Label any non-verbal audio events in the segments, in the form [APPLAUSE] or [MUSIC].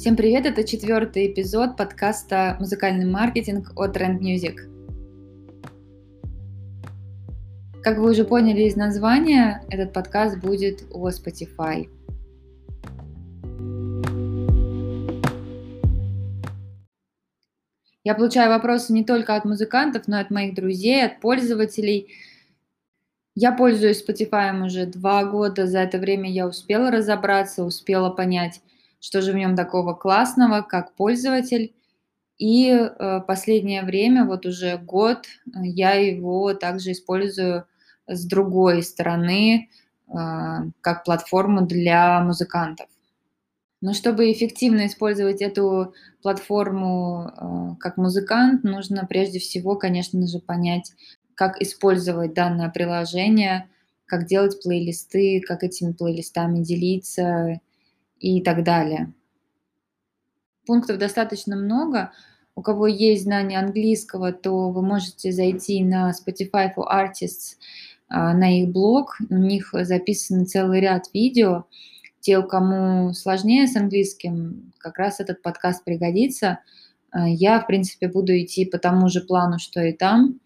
Всем привет, это четвертый эпизод подкаста «Музыкальный маркетинг» от Trend Music. Как вы уже поняли из названия, этот подкаст будет о Spotify. Я получаю вопросы не только от музыкантов, но и от моих друзей, от пользователей. Я пользуюсь Spotify уже два года. За это время я успела разобраться, успела понять, что же в нем такого классного, как пользователь. И э, последнее время, вот уже год, я его также использую с другой стороны, э, как платформу для музыкантов. Но чтобы эффективно использовать эту платформу э, как музыкант, нужно прежде всего, конечно же, понять, как использовать данное приложение, как делать плейлисты, как этими плейлистами делиться и так далее. Пунктов достаточно много. У кого есть знание английского, то вы можете зайти на Spotify for Artists, а, на их блог. У них записан целый ряд видео. Те, кому сложнее с английским, как раз этот подкаст пригодится. А, я, в принципе, буду идти по тому же плану, что и там.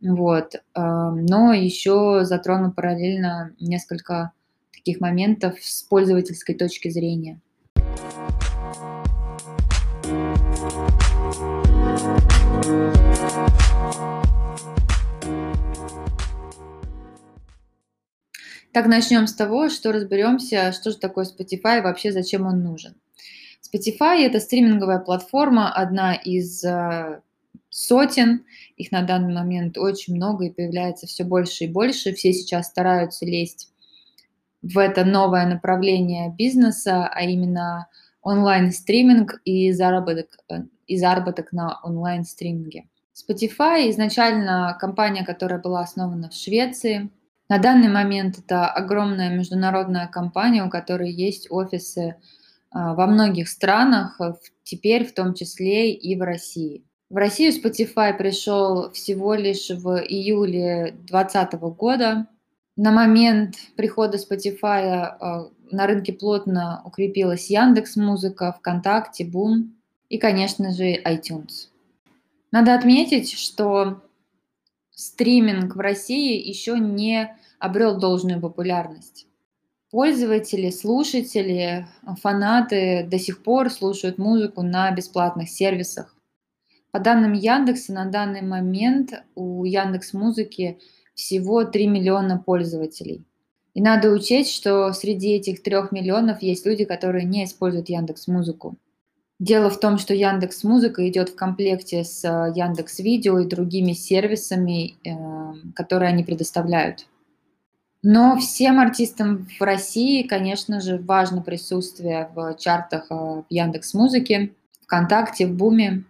Вот. А, но еще затрону параллельно несколько таких моментов с пользовательской точки зрения. Так, начнем с того, что разберемся, что же такое Spotify и вообще зачем он нужен. Spotify – это стриминговая платформа, одна из э, сотен, их на данный момент очень много и появляется все больше и больше. Все сейчас стараются лезть в это новое направление бизнеса, а именно онлайн-стриминг и заработок, э, и заработок на онлайн-стриминге. Spotify изначально компания, которая была основана в Швеции. На данный момент это огромная международная компания, у которой есть офисы а, во многих странах, теперь в том числе и в России. В Россию Spotify пришел всего лишь в июле 2020 года. На момент прихода Spotify а, на рынке плотно укрепилась Яндекс Музыка, ВКонтакте, Бум и, конечно же, iTunes. Надо отметить, что стриминг в России еще не обрел должную популярность. Пользователи, слушатели, фанаты до сих пор слушают музыку на бесплатных сервисах. По данным Яндекса, на данный момент у Яндекс Музыки всего 3 миллиона пользователей. И надо учесть, что среди этих 3 миллионов есть люди, которые не используют Яндекс Музыку. Дело в том, что Яндекс Музыка идет в комплекте с э, Яндекс Видео и другими сервисами, эм, которые они предоставляют. Но всем артистам в России, конечно же, важно присутствие в чартах э, в Яндекс Музыке, ВКонтакте, в Буме.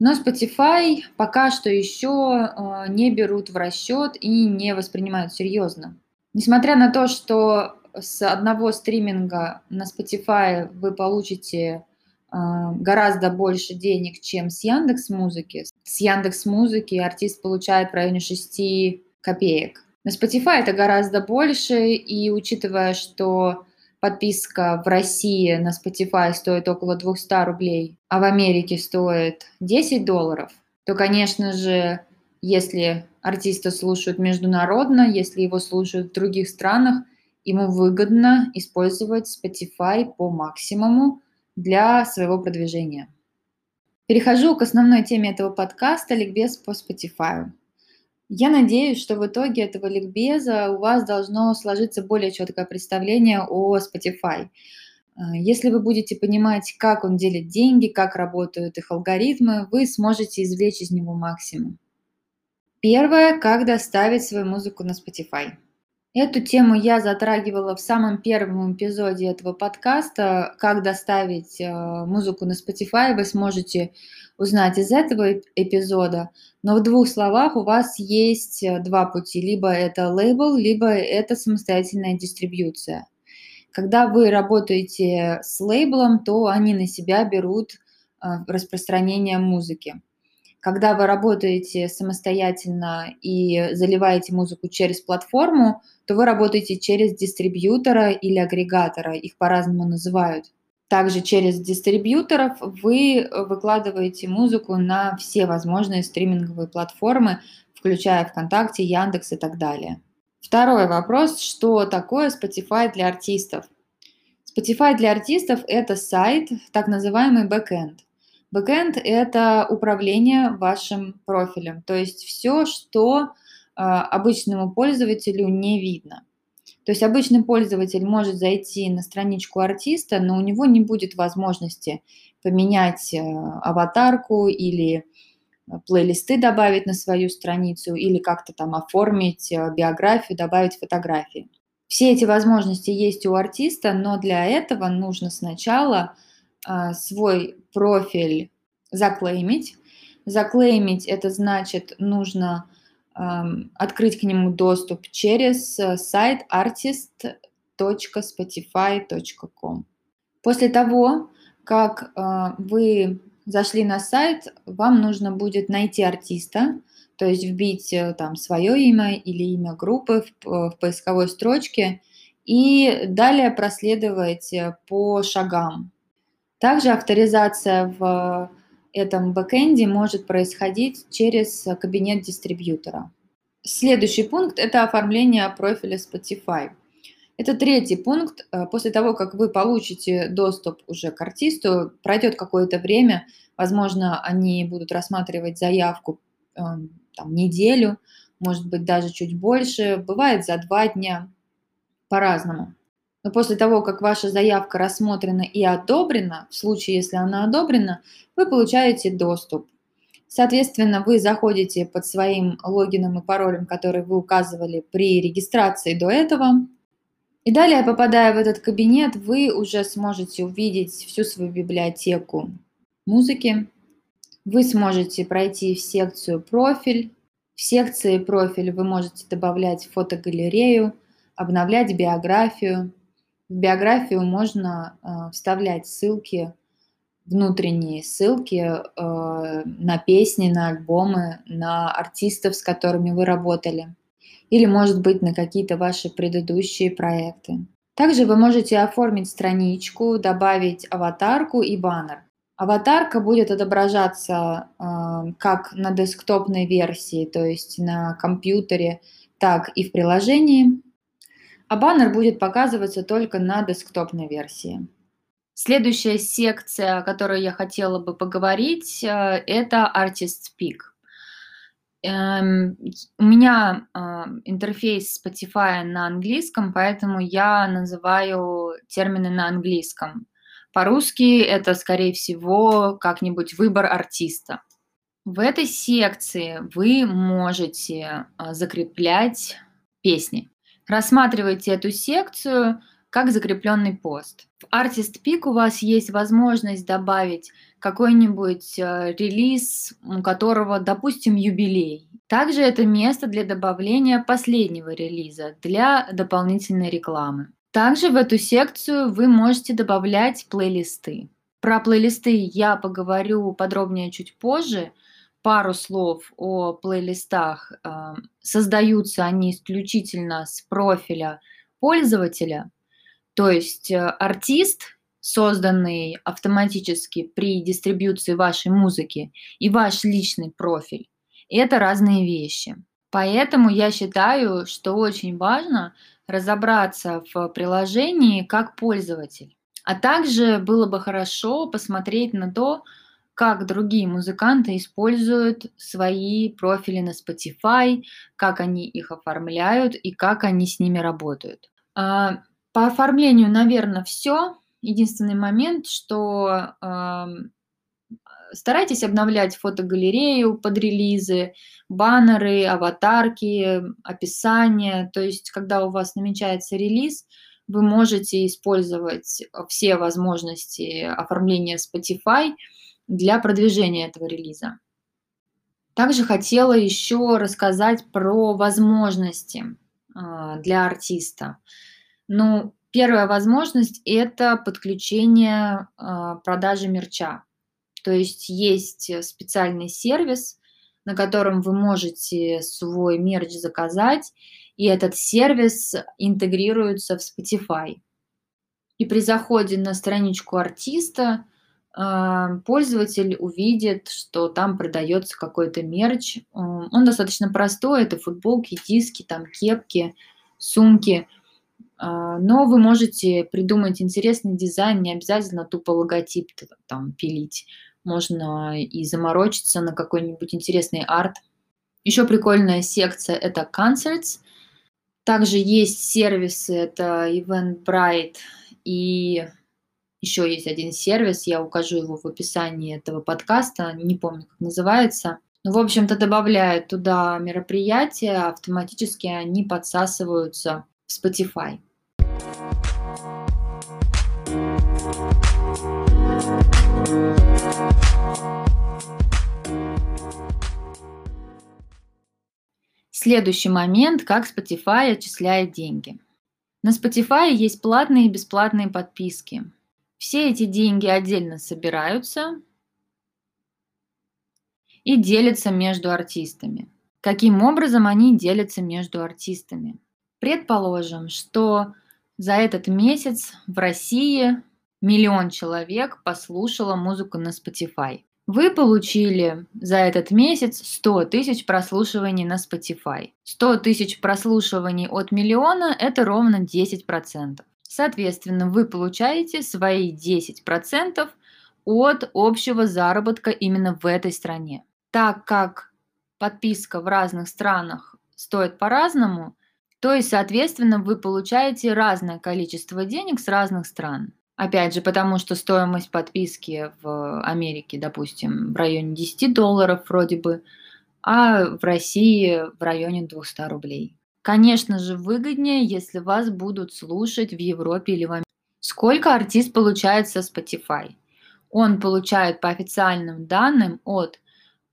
Но Spotify пока что еще э, не берут в расчет и не воспринимают серьезно. Несмотря на то, что с одного стриминга на Spotify вы получите э, гораздо больше денег, чем с Яндекс Музыки. С Яндекс Музыки артист получает в районе 6 копеек. На Spotify это гораздо больше, и учитывая, что подписка в России на Spotify стоит около 200 рублей, а в Америке стоит 10 долларов, то, конечно же, если артиста слушают международно, если его слушают в других странах, ему выгодно использовать Spotify по максимуму для своего продвижения. Перехожу к основной теме этого подкаста «Ликбез по Spotify». Я надеюсь, что в итоге этого ликбеза у вас должно сложиться более четкое представление о Spotify. А, если вы будете понимать, как он делит деньги, как работают их алгоритмы, вы сможете извлечь из него максимум. Первое, как доставить свою музыку на Spotify. Эту тему я затрагивала в самом первом эпизоде этого подкаста. Как доставить э, музыку на Spotify, вы сможете узнать из этого эпизода. Но в двух словах у вас есть э, два пути. Либо это лейбл, либо это самостоятельная дистрибьюция. Когда вы работаете с лейблом, то они на себя берут э, распространение музыки. Когда вы работаете самостоятельно и заливаете музыку через платформу, то вы работаете через дистрибьютора или агрегатора, их по-разному называют. Также через дистрибьюторов вы выкладываете музыку на все возможные стриминговые платформы, включая ВКонтакте, Яндекс и так далее. Второй вопрос, что такое Spotify для артистов? Spotify для артистов – это сайт, так называемый backend. Backend – это управление вашим профилем, то есть все, что э, обычному пользователю не видно. То есть обычный пользователь может зайти на страничку артиста, но у него не будет возможности поменять э, аватарку или э, плейлисты добавить на свою страницу или как-то там оформить э, биографию, добавить фотографии. Все эти возможности есть у артиста, но для этого нужно сначала свой профиль заклеймить. Заклеймить это значит нужно открыть к нему доступ через э, сайт artist.spotify.com. После того, как э, вы зашли на сайт, вам нужно будет найти артиста, то есть вбить э, там свое имя или имя группы в, в поисковой строчке и далее проследовать по шагам. Также авторизация в этом бэкэнде может происходить через кабинет дистрибьютора. Следующий пункт – это оформление профиля Spotify. Это третий пункт. Э, после того, как вы получите доступ уже к артисту, пройдет какое-то время, возможно, они будут рассматривать заявку эм, там, неделю, может быть, даже чуть больше, бывает за два дня, по-разному. Но после того, как ваша заявка рассмотрена и одобрена, в случае, если она одобрена, вы получаете доступ. Соответственно, вы заходите под своим логином и паролем, который вы указывали при регистрации до этого. И далее, попадая в этот кабинет, вы уже сможете увидеть всю свою библиотеку музыки. Вы сможете пройти в секцию «Профиль». В секции «Профиль» вы можете добавлять фотогалерею, обновлять биографию, в биографию можно э, вставлять ссылки, внутренние ссылки э, на песни, на альбомы, на артистов, с которыми вы работали. Или, может быть, на какие-то ваши предыдущие проекты. Также вы можете оформить страничку, добавить аватарку и баннер. Аватарка будет отображаться э, как на десктопной версии, то есть на компьютере, так и в приложении а баннер будет показываться только на десктопной версии. Следующая секция, о которой я хотела бы поговорить, э, это Artist Peak. Эм, у меня э, интерфейс Spotify на английском, поэтому я называю термины на английском. По-русски это, скорее всего, как-нибудь выбор артиста. В этой секции вы можете э, закреплять песни. Рассматривайте эту секцию как закрепленный пост. В Artist Peak у вас есть возможность добавить какой-нибудь э, релиз, у которого, допустим, юбилей. Также это место для добавления последнего релиза для дополнительной рекламы. Также в эту секцию вы можете добавлять плейлисты. Про плейлисты я поговорю подробнее чуть позже – пару слов о плейлистах. Э, создаются они исключительно с профиля пользователя, то есть э, артист, созданный автоматически при дистрибьюции вашей музыки, и ваш личный профиль – это разные вещи. Поэтому я считаю, что очень важно разобраться в приложении как пользователь. А также было бы хорошо посмотреть на то, как другие музыканты используют свои профили на Spotify, как они их оформляют и как они с ними работают. А, по оформлению, наверное, все. Единственный момент, что старайтесь обновлять фотогалерею под релизы, баннеры, аватарки, описание. То есть, когда у вас намечается релиз, вы можете использовать все возможности оформления Spotify – для продвижения этого релиза. Также хотела еще рассказать про возможности а, для артиста. Ну, первая возможность – это подключение а, продажи мерча. То есть есть специальный сервис, на котором вы можете свой мерч заказать, и этот сервис интегрируется в Spotify. И при заходе на страничку артиста пользователь увидит, что там продается какой-то мерч. Он достаточно простой, это футболки, диски, там кепки, сумки. А, но вы можете придумать интересный дизайн, не обязательно тупо логотип там пилить. Можно и заморочиться на какой-нибудь интересный арт. Еще прикольная секция – это concerts. Также есть сервисы, это Eventbrite и еще есть один сервис, я укажу его в описании этого подкаста, не помню, как называется. Ну, в общем-то, добавляют туда мероприятия, автоматически они подсасываются в Spotify. Следующий момент, как Spotify отчисляет деньги. На Spotify есть платные и бесплатные подписки. Все эти деньги отдельно собираются и делятся между артистами. Каким образом они делятся между артистами? Предположим, что за этот месяц в России миллион человек послушало музыку на Spotify. Вы получили за этот месяц 100 тысяч прослушиваний на Spotify. 100 тысяч прослушиваний от миллиона – это ровно 10%. Соответственно, вы получаете свои 10% от общего заработка именно в этой стране. Так как подписка в разных странах стоит по-разному, то есть, соответственно, вы получаете разное количество денег с разных стран. Опять же, потому что стоимость подписки в Америке, допустим, в районе 10 долларов вроде бы, а в России в районе 200 рублей. Конечно же, выгоднее, если вас будут слушать в Европе или в Америке. Сколько артист получает со Spotify? Он получает по официальным данным от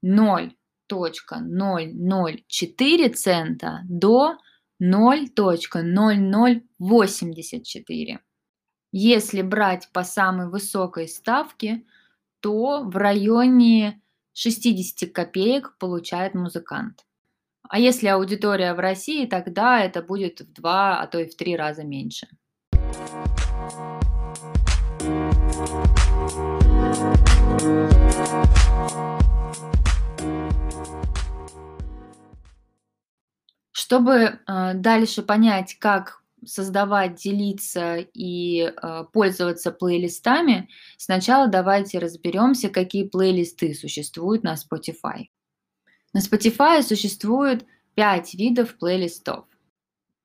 0.004 цента до 0.0084. Если брать по самой высокой ставке, то в районе 60 копеек получает музыкант. А если аудитория в России, тогда это будет в два, а то и в три раза меньше. Чтобы э, дальше понять, как создавать, делиться и э, пользоваться плейлистами, сначала давайте разберемся, какие плейлисты существуют на Spotify. На Spotify существует 5 видов плейлистов.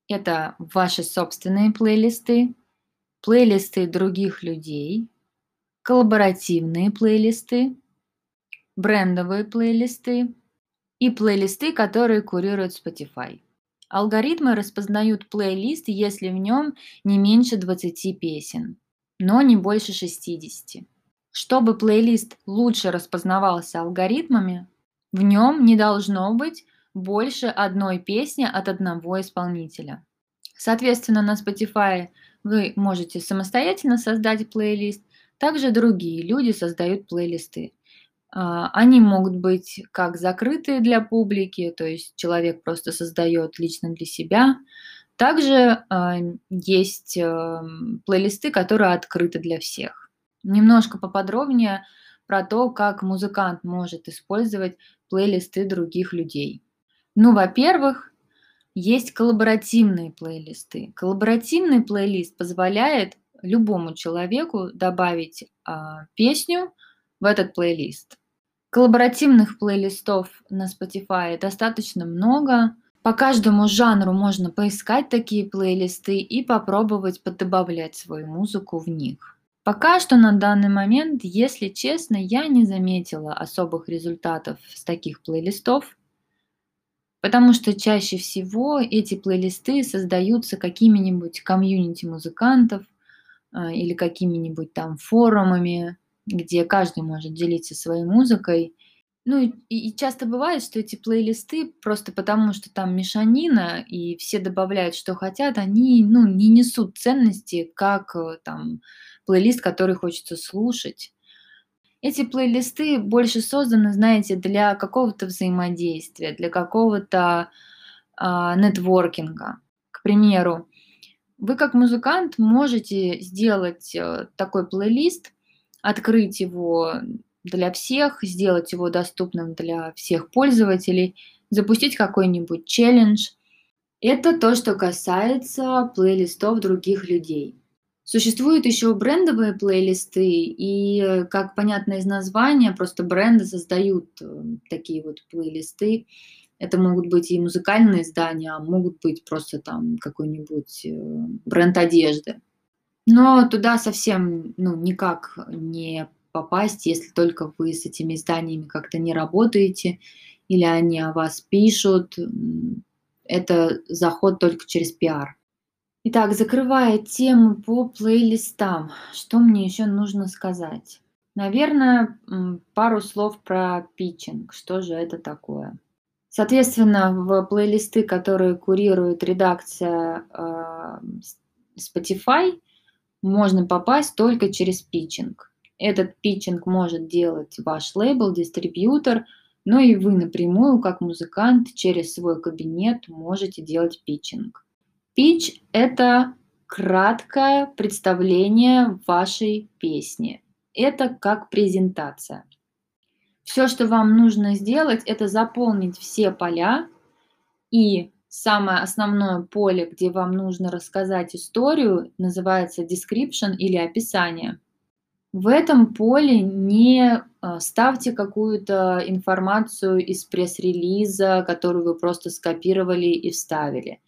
Это ваши собственные плейлисты, плейлисты других людей, коллаборативные плейлисты, брендовые плейлисты и плейлисты, которые курирует Spotify. Алгоритмы распознают плейлист, если в нем не меньше 20 песен, но не больше 60. Чтобы плейлист лучше распознавался алгоритмами, в нем не должно быть больше одной песни от одного исполнителя. Соответственно, на Spotify вы можете самостоятельно создать плейлист, также другие люди создают плейлисты. А, они могут быть как закрытые для публики, то есть человек просто создает лично для себя. Также а, есть эм, плейлисты, которые открыты для всех. Немножко поподробнее про то, как музыкант может использовать плейлисты других людей. Ну, во-первых, есть коллаборативные плейлисты. Коллаборативный плейлист позволяет любому человеку добавить а, песню в этот плейлист. Коллаборативных плейлистов на Spotify достаточно много. По каждому жанру можно поискать такие плейлисты и попробовать поддобавлять свою музыку в них. Пока что на данный момент, если честно, я не заметила особых результатов с таких плейлистов, потому что чаще всего эти плейлисты создаются какими-нибудь комьюнити музыкантов а, или какими-нибудь там форумами, где каждый может делиться своей музыкой. Ну и, и часто бывает, что эти плейлисты просто потому, что там мешанина и все добавляют, что хотят, они ну, не несут ценности, как э, там плейлист, который хочется слушать. Эти плейлисты больше созданы, знаете, для какого-то взаимодействия, для какого-то а, нетворкинга. К примеру, Вы как музыкант можете сделать э, такой плейлист, открыть его для всех, сделать его доступным для всех пользователей, запустить какой-нибудь челлендж. Это то, что касается плейлистов других людей. Существуют еще брендовые плейлисты, и, как понятно из названия, просто бренды создают э, такие вот плейлисты. Это могут быть и музыкальные издания, а могут быть просто там какой-нибудь э, бренд одежды. Но туда совсем ну, никак не попасть, если только вы с этими изданиями как-то не работаете или они о вас пишут. Это заход только через пиар. Итак, закрывая тему по плейлистам, что мне еще нужно сказать? Наверное, пару слов про питчинг. Что же это такое? Соответственно, в плейлисты, которые курирует редакция э, Spotify, можно попасть только через питчинг. Этот питчинг может делать ваш лейбл, дистрибьютор, но и вы напрямую, как музыкант, через свой кабинет можете делать питчинг. Питч – это краткое представление вашей песни. Это как презентация. Все, что вам нужно сделать, это заполнить все поля и самое основное поле, где вам нужно рассказать историю, называется description или описание. В этом поле не а, ставьте какую-то информацию из пресс-релиза, которую вы просто скопировали и вставили.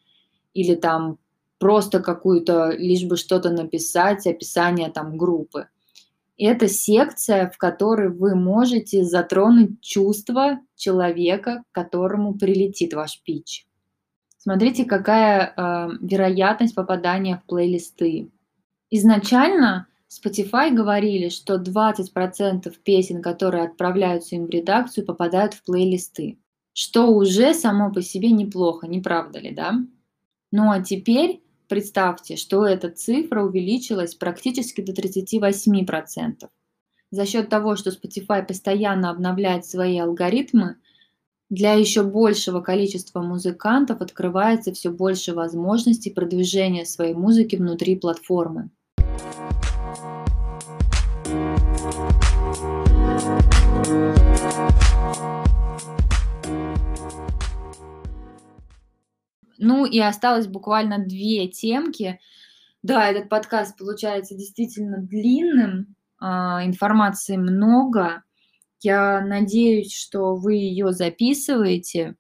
Или там просто какую-то, лишь бы что-то написать, описание там группы это секция, в которой вы можете затронуть чувства человека, к которому прилетит ваш пич. Смотрите, какая э, вероятность попадания в плейлисты. Изначально Spotify говорили, что 20% песен, которые отправляются им в редакцию, попадают в плейлисты. Что уже само по себе неплохо, не правда ли, да? Ну а теперь Представьте, что эта цифра увеличилась практически до 38%. За счет того, что Spotify постоянно обновляет свои алгоритмы, для еще большего количества музыкантов открывается все больше возможностей продвижения своей музыки внутри платформы. Ну и осталось буквально две темки. Да, этот подкаст получается действительно длинным, а, информации много. Я надеюсь, что вы ее записываете.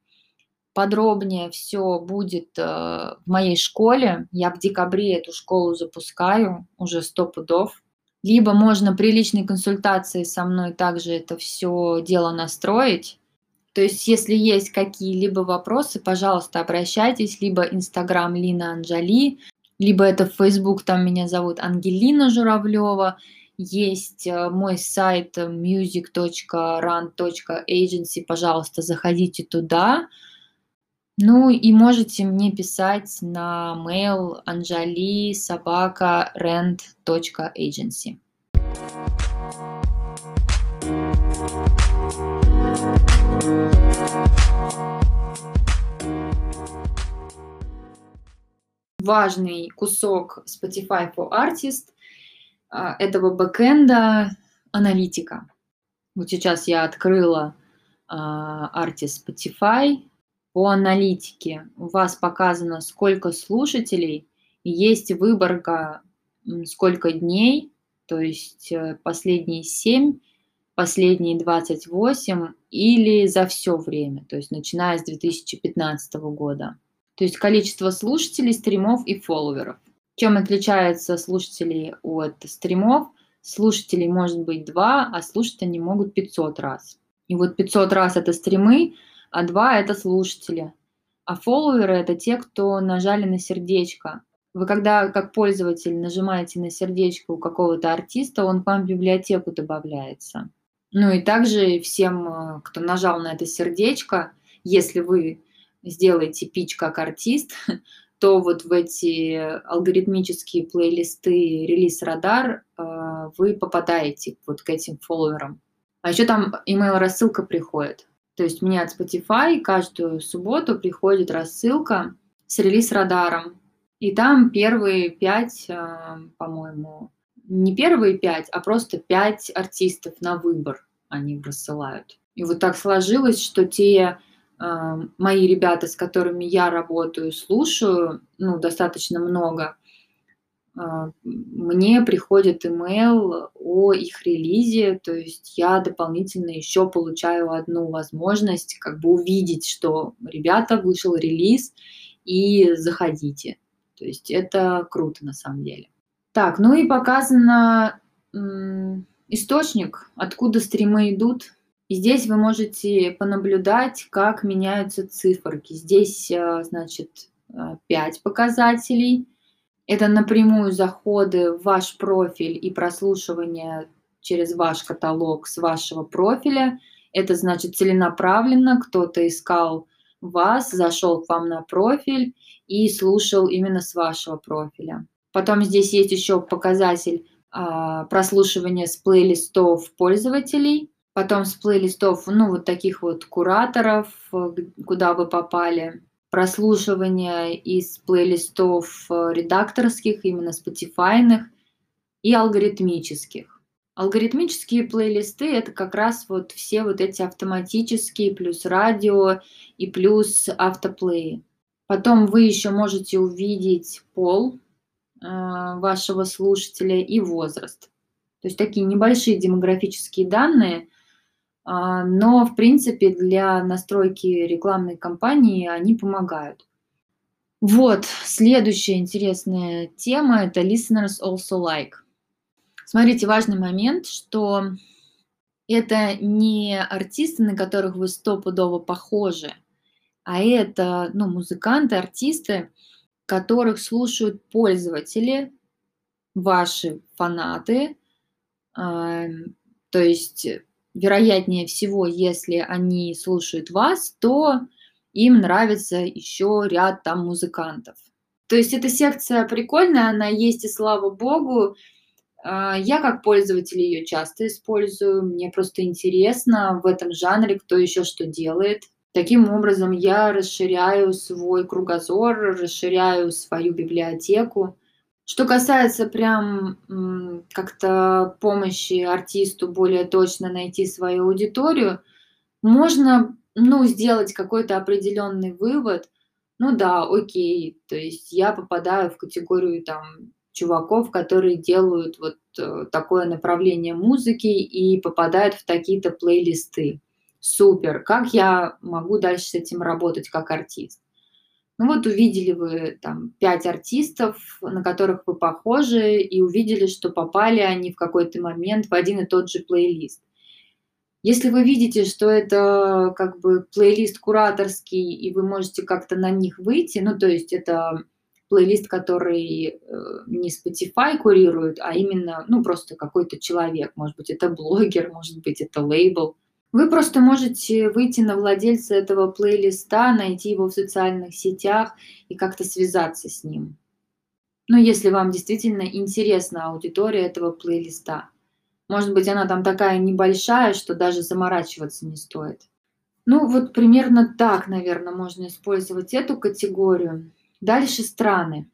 Подробнее все будет э, в моей школе. Я в декабре эту школу запускаю, уже сто пудов. Либо можно при личной консультации со мной также это все дело настроить. То есть, если есть какие-либо вопросы, пожалуйста, обращайтесь, либо Инстаграм Лина Анжали, либо это Facebook, там меня зовут Ангелина Журавлева, есть э, мой сайт music.run.agency, пожалуйста, заходите туда. Ну и можете мне писать на mail anjali собака rent.agency. важный кусок Spotify for Artist а, этого бэкэнда аналитика. Вот сейчас я открыла а, Artist Spotify. По аналитике у вас показано, сколько слушателей, есть выборка, сколько дней, то есть э, последние 7, последние 28 или за все время, то есть начиная с 2015 года то есть количество слушателей, стримов и фолловеров. Чем отличаются слушатели от стримов? Слушателей может быть 2, а слушать они могут 500 раз. И вот 500 раз это стримы, а 2 это слушатели. А фолловеры это те, кто нажали на сердечко. Вы когда как пользователь нажимаете на сердечко у какого-то артиста, он к вам в библиотеку добавляется. Ну и также всем, э, кто нажал на это сердечко, если вы сделаете пич как артист, [LAUGHS] то вот в эти алгоритмические плейлисты релиз радар э, вы попадаете вот к этим фолловерам. А еще там email рассылка приходит. То есть мне от Spotify каждую субботу приходит рассылка с релиз радаром. И там первые пять, а, по-моему, не первые пять, а просто пять артистов на выбор они рассылают. И вот так сложилось, что те э, мои ребята, с которыми я работаю, слушаю, ну, достаточно много, э, мне приходит имейл о их релизе, то есть я дополнительно еще получаю одну возможность как бы увидеть, что ребята вышел релиз и заходите. То есть это круто на самом деле. Так, ну и показано источник, откуда стримы идут. И здесь вы можете понаблюдать, как меняются циферки. Здесь, э, значит, 5 э, показателей. Это напрямую заходы в ваш профиль и прослушивание через ваш каталог с вашего профиля. Это значит целенаправленно кто-то искал вас, зашел к вам на профиль и слушал именно с вашего профиля. Потом здесь есть еще показатель а, прослушивания с плейлистов пользователей, потом с плейлистов, ну, вот таких вот кураторов, э, куда вы попали, прослушивание из плейлистов э, редакторских, именно Spotify, и алгоритмических. Алгоритмические плейлисты – это как раз вот все вот эти автоматические, плюс радио и плюс автоплеи. Потом вы еще можете увидеть пол, вашего слушателя и возраст. То есть такие небольшие демографические данные, а, но в принципе для настройки рекламной кампании они помогают. Вот, следующая интересная тема – это listeners also like. Смотрите, важный момент, что это не артисты, на которых вы стопудово похожи, а это ну, музыканты, артисты, которых слушают пользователи, ваши фанаты. То есть, вероятнее всего, если они слушают вас, то им нравится еще ряд там музыкантов. То есть эта секция прикольная, она есть, и слава богу. А, я как пользователь ее часто использую. Мне просто интересно в этом жанре, кто еще что делает. Таким образом, я расширяю свой кругозор, расширяю свою библиотеку. Что касается прям как-то помощи артисту более точно найти свою аудиторию, можно ну, сделать какой-то определенный вывод. Ну да, окей, то есть я попадаю в категорию там чуваков, которые делают вот э, такое направление музыки и попадают в такие-то плейлисты супер, как я могу дальше с этим работать как артист? Ну вот увидели вы там пять артистов, на которых вы похожи, и увидели, что попали они в какой-то момент в один и тот же плейлист. Если вы видите, что это как бы плейлист кураторский, и вы можете как-то на них выйти, ну то есть это плейлист, который э, не Spotify курирует, а именно, ну просто какой-то человек, может быть это блогер, может быть это лейбл, вы просто можете выйти на владельца этого плейлиста, найти его в социальных сетях и как-то связаться с ним. Ну, если вам действительно интересна аудитория этого плейлиста. Может быть, она там такая небольшая, что даже заморачиваться не стоит. Ну, вот примерно так, наверное, можно использовать эту категорию. Дальше страны.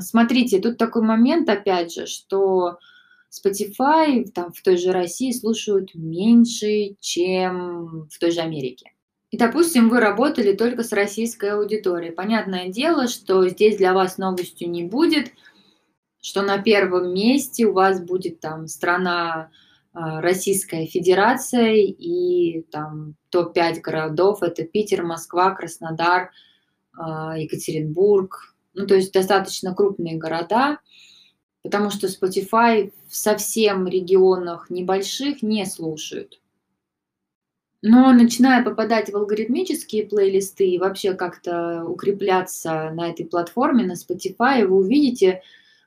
Смотрите, тут такой момент, опять же, что Spotify там, в той же России слушают меньше, чем в той же Америке. И, допустим, вы работали только с российской аудиторией. Понятное дело, что здесь для вас новостью не будет, что на первом месте у вас будет там страна а, Российская Федерация и там топ-5 городов – это Питер, Москва, Краснодар, а, Екатеринбург. Ну, то есть достаточно крупные города – потому что Spotify в совсем регионах небольших не слушают. Но начиная попадать в алгоритмические плейлисты и вообще как-то укрепляться на этой платформе, на Spotify, вы увидите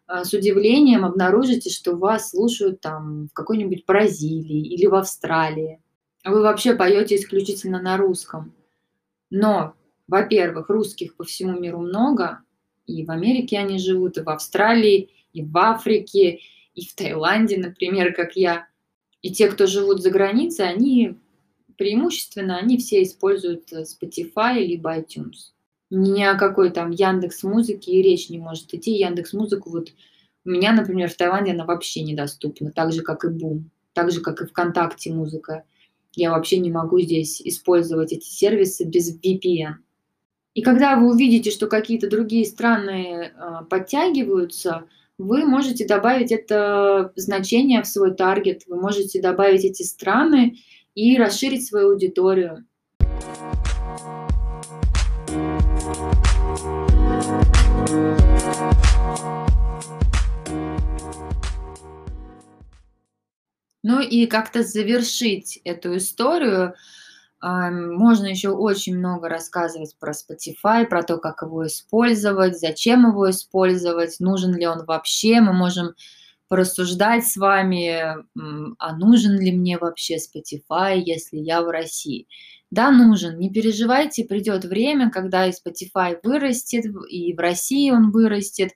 э, с удивлением, обнаружите, что вас слушают там в какой-нибудь Бразилии или в Австралии. Вы вообще поете исключительно на русском. Но, во-первых, русских по всему миру много, и в Америке они живут, и в Австралии, и в Африке, и в Таиланде, например, как я. И те, кто живут за границей, они преимущественно, они все используют э, Spotify либо iTunes. Ни о какой там Яндекс Музыке и речь не может идти. Яндекс Музыку вот у меня, например, в Таиланде она вообще недоступна, так же, как и Бум, так же, как и ВКонтакте музыка. Я вообще не могу здесь использовать эти сервисы без VPN. И когда вы увидите, что какие-то другие страны э, подтягиваются, вы можете добавить это значение в свой таргет, вы можете добавить эти страны и расширить свою аудиторию. Ну и как-то завершить эту историю. Можно еще очень много рассказывать про Spotify, про то, как его использовать, зачем его использовать, нужен ли он вообще. Мы можем порассуждать с вами, а нужен ли мне вообще Spotify, если я в России. Да, нужен. Не переживайте, придет время, когда и Spotify вырастет, и в России он вырастет,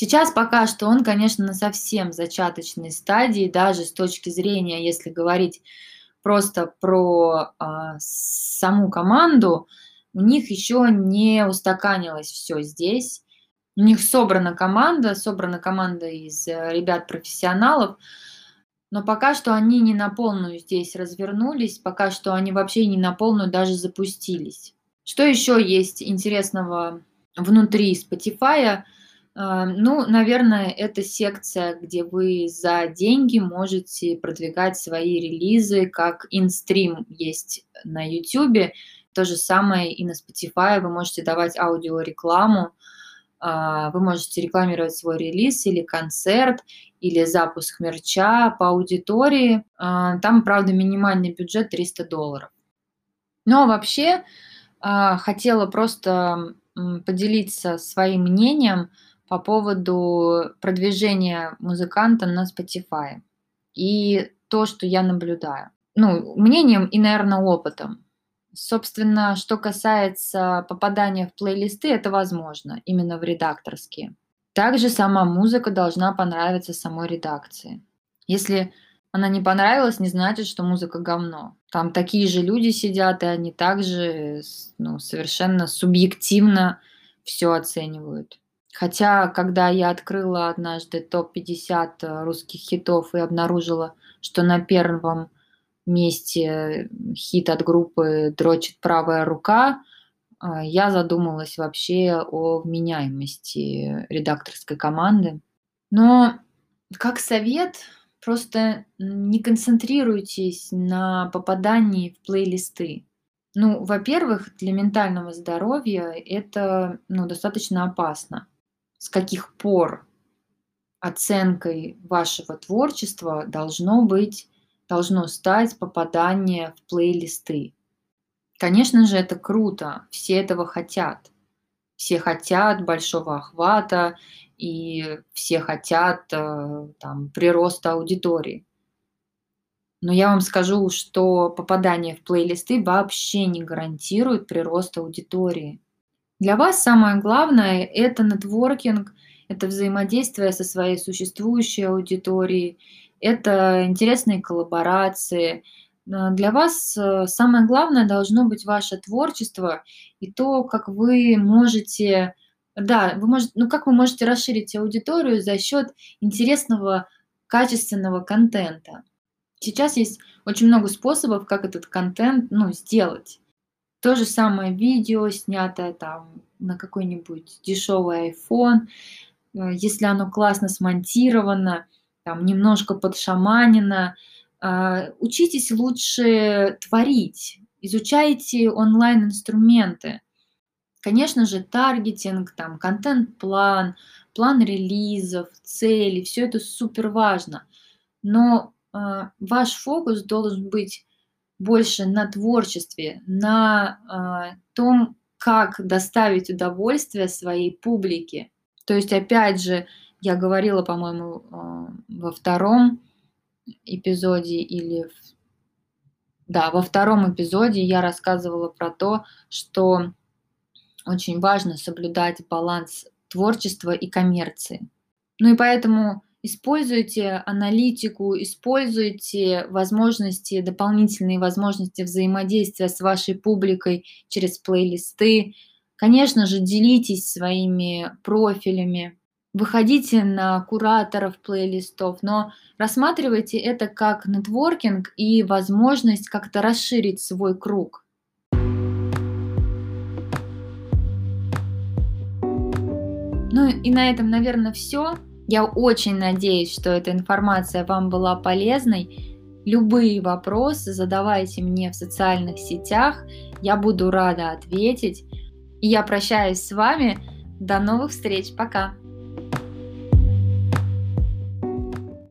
Сейчас пока что он, конечно, на совсем зачаточной стадии, даже с точки зрения, если говорить просто про а, саму команду, у них еще не устаканилось все здесь. У них собрана команда, собрана команда из э, ребят-профессионалов, но пока что они не на полную здесь развернулись, пока что они вообще не на полную даже запустились. Что еще есть интересного внутри Spotify? А, ну, наверное, это секция, где вы за деньги можете продвигать свои релизы, как инстрим есть на YouTube. То же самое и на Spotify. Вы можете давать аудиорекламу, а, вы можете рекламировать свой релиз или концерт, или запуск мерча по аудитории. А, там, правда, минимальный бюджет 300 долларов. Но вообще хотела просто поделиться своим мнением – по поводу продвижения музыканта на Spotify и то, что я наблюдаю. Ну, мнением и, наверное, опытом. Собственно, что касается попадания в плейлисты, это возможно, именно в редакторские. Также сама музыка должна понравиться самой редакции. Если она не понравилась, не значит, что музыка говно. Там такие же люди сидят, и они также ну, совершенно субъективно все оценивают. Хотя, когда я открыла однажды топ-50 э, русских хитов и обнаружила, что на первом месте хит от группы «Дрочит правая рука», э, я задумалась вообще о вменяемости редакторской команды. Но как совет, просто не концентрируйтесь на попадании в плейлисты. Ну, во-первых, для ментального здоровья это ну, достаточно опасно с каких пор оценкой вашего творчества должно быть, должно стать попадание в плейлисты. Конечно же, это круто, все этого хотят. Все хотят большого охвата, и все хотят э, там, прироста аудитории. Но я вам скажу, что попадание в плейлисты вообще не гарантирует прирост аудитории. Для вас самое главное – это нетворкинг, это взаимодействие со своей существующей аудиторией, это интересные коллаборации. Для вас э, самое главное должно быть ваше творчество и то, как вы можете, да, вы можете, ну как вы можете расширить аудиторию за счет интересного, качественного контента. Сейчас есть очень много способов, как этот контент ну, сделать. То же самое видео, снятое там на какой-нибудь дешевый iPhone, э, если оно классно смонтировано, там немножко подшаманено, а, учитесь лучше творить, изучайте онлайн-инструменты. Конечно же, таргетинг, там, контент-план, план релизов, цели, все это супер важно. Но э, ваш фокус должен быть больше на творчестве, на э, том, как доставить удовольствие своей публике. То есть, опять же, я говорила, по-моему, э, во втором эпизоде или в... да, во втором эпизоде я рассказывала про то, что очень важно соблюдать баланс творчества и коммерции. Ну и поэтому Используйте аналитику, используйте возможности, дополнительные возможности взаимодействия с вашей публикой через плейлисты. Конечно же, делитесь своими профилями, выходите на кураторов плейлистов, но рассматривайте это как нетворкинг и возможность как-то расширить свой круг. Ну и на этом, наверное, все. Я очень надеюсь, что эта информация вам была полезной. Любые вопросы задавайте мне в социальных сетях. Я буду рада ответить. И я прощаюсь с вами. До новых встреч. Пока.